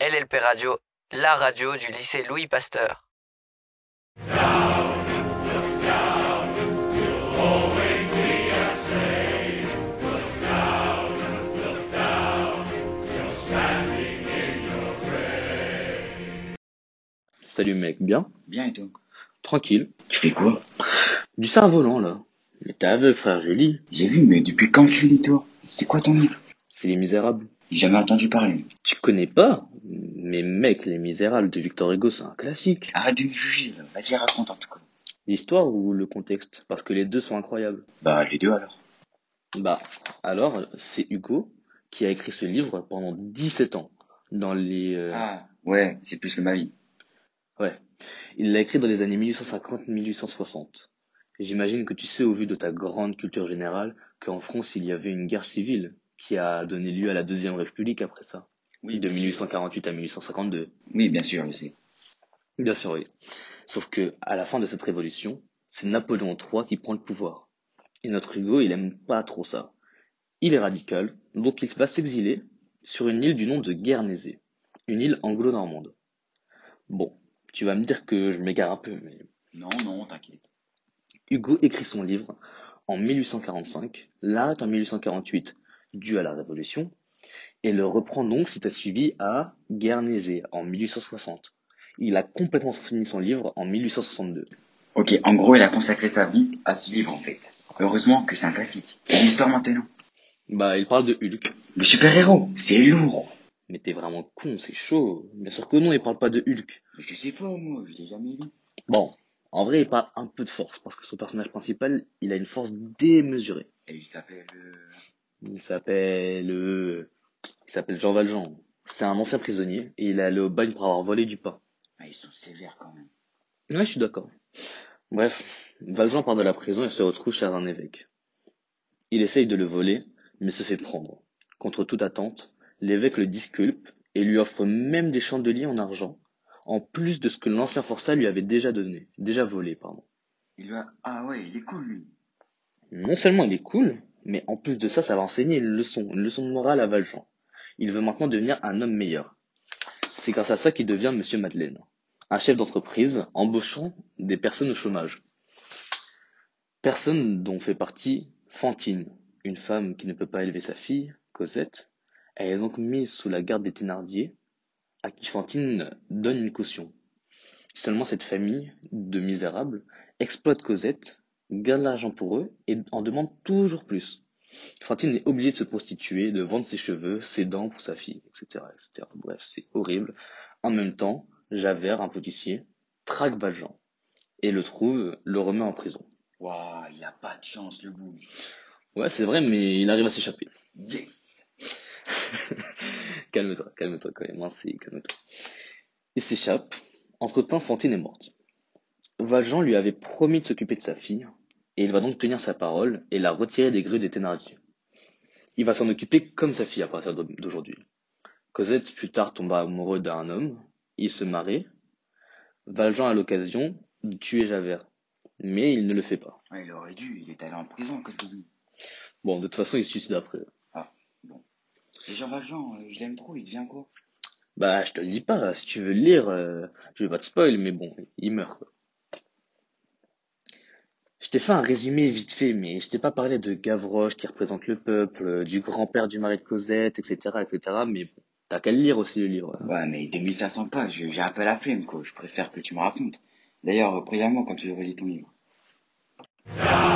LLP Radio, la radio du lycée Louis Pasteur. Salut mec, bien? Bien et toi? Tranquille. Tu fais quoi? Du cerf-volant là. Mais t'es aveugle frère, je lis. J'ai vu, mais depuis quand tu lis toi? C'est quoi ton livre? C'est Les Misérables. J'ai jamais entendu parler. Tu connais pas? Mais mec, Les Misérables de Victor Hugo, c'est un classique. Arrête de me juger, vas-y raconte en tout cas. L'histoire ou le contexte? Parce que les deux sont incroyables. Bah les deux alors. Bah, alors, c'est Hugo qui a écrit ce livre pendant 17 ans. Dans les... euh, Ah ouais, c'est plus que ma vie. Ouais. Il l'a écrit dans les années 1850-1860. J'imagine que tu sais, au vu de ta grande culture générale, qu'en France, il y avait une guerre civile qui a donné lieu à la Deuxième République après ça. Oui, de bien sûr. 1848 à 1852. Oui, bien sûr, je sais. Bien sûr, oui. Sauf que, à la fin de cette révolution, c'est Napoléon III qui prend le pouvoir. Et notre Hugo, il aime pas trop ça. Il est radical, donc il va s'exiler sur une île du nom de Guernesey. Une île anglo-normande. Bon, tu vas me dire que je m'égare un peu, mais Non, non, t'inquiète. Hugo écrit son livre en 1845, l'arrête en 1848, dû à la Révolution, et le reprend donc, si t'as suivi, à Guernesey en 1860. Il a complètement fini son livre en 1862. Ok, en gros, il a consacré sa vie à ce livre en fait. Heureusement que c'est un classique. Et l'histoire maintenant. Bah, il parle de Hulk. Le super-héros, c'est lourd. Mais t'es vraiment con, c'est chaud. Bien sûr que non, il parle pas de Hulk. Je sais pas, moi, je l'ai jamais lu. Bon, en vrai, il parle un peu de force, parce que son personnage principal, il a une force démesurée. Et il s'appelle... euh, Il s'appelle... euh, Il s'appelle Jean Valjean. C'est un ancien prisonnier, et il est allé au bagne pour avoir volé du pain. Ah, ils sont sévères quand même. Ouais, je suis d'accord. Bref, Valjean part de la prison et se retrouve chez un évêque. Il essaye de le voler, mais se fait prendre. Contre toute attente, l'évêque le disculpe et lui offre même des chandeliers en argent, en plus de ce que l'ancien forçat lui avait déjà donné, déjà volé, pardon. Il va... Ah ouais, il est cool lui. Non seulement il est cool, mais en plus de ça, ça va enseigner une leçon, une leçon de morale à Valjean. Il veut maintenant devenir un homme meilleur. C'est grâce à ça qu'il devient Monsieur Madeleine, un chef d'entreprise embauchant des personnes au chômage. Personne dont fait partie Fantine, une femme qui ne peut pas élever sa fille, Cosette. Elle est donc mise sous la garde des Thénardier, à qui Fantine donne une caution. Seulement cette famille de misérables exploite Cosette, garde l'argent pour eux et en demande toujours plus. Fantine est obligée de se prostituer, de vendre ses cheveux, ses dents pour sa fille, etc., etc. Bref, c'est horrible. En même temps, Javert, un policier, traque Valjean et le trouve, le remet en prison. Waouh, il a pas de chance le bout. Ouais, c'est vrai, mais il arrive à s'échapper. Yes calme-toi, calme-toi quand même, hein, c'est- calme-toi. Il s'échappe. Entre-temps, Fantine est morte. Valjean lui avait promis de s'occuper de sa fille, et il va donc tenir sa parole et la retirer des grues des Thénardier. Il va s'en occuper comme sa fille à partir d'aujourd'hui. Cosette plus tard tomba amoureux d'un homme, ils se marient. Valjean a l'occasion de tuer Javert, mais il ne le fait pas. Ouais, il aurait dû, il est allé en prison. Bon, de toute façon, il se suicide après. Et Jean Valjean, euh, je l'aime trop, il devient quoi? Bah, je te le dis pas, si tu veux le lire, euh, je vais pas te spoil, mais bon, il meurt, quoi. Je t'ai fait un résumé vite fait, mais je t'ai pas parlé de Gavroche qui représente le peuple, euh, du grand-père du mari de Cosette, etc., etc., mais bon, t'as qu'à le lire aussi, le livre. Ouais, mais 2500 pages, j'ai un peu la flemme, quoi. Je préfère que tu me racontes. D'ailleurs, préviens-moi quand tu relis ton livre. LLP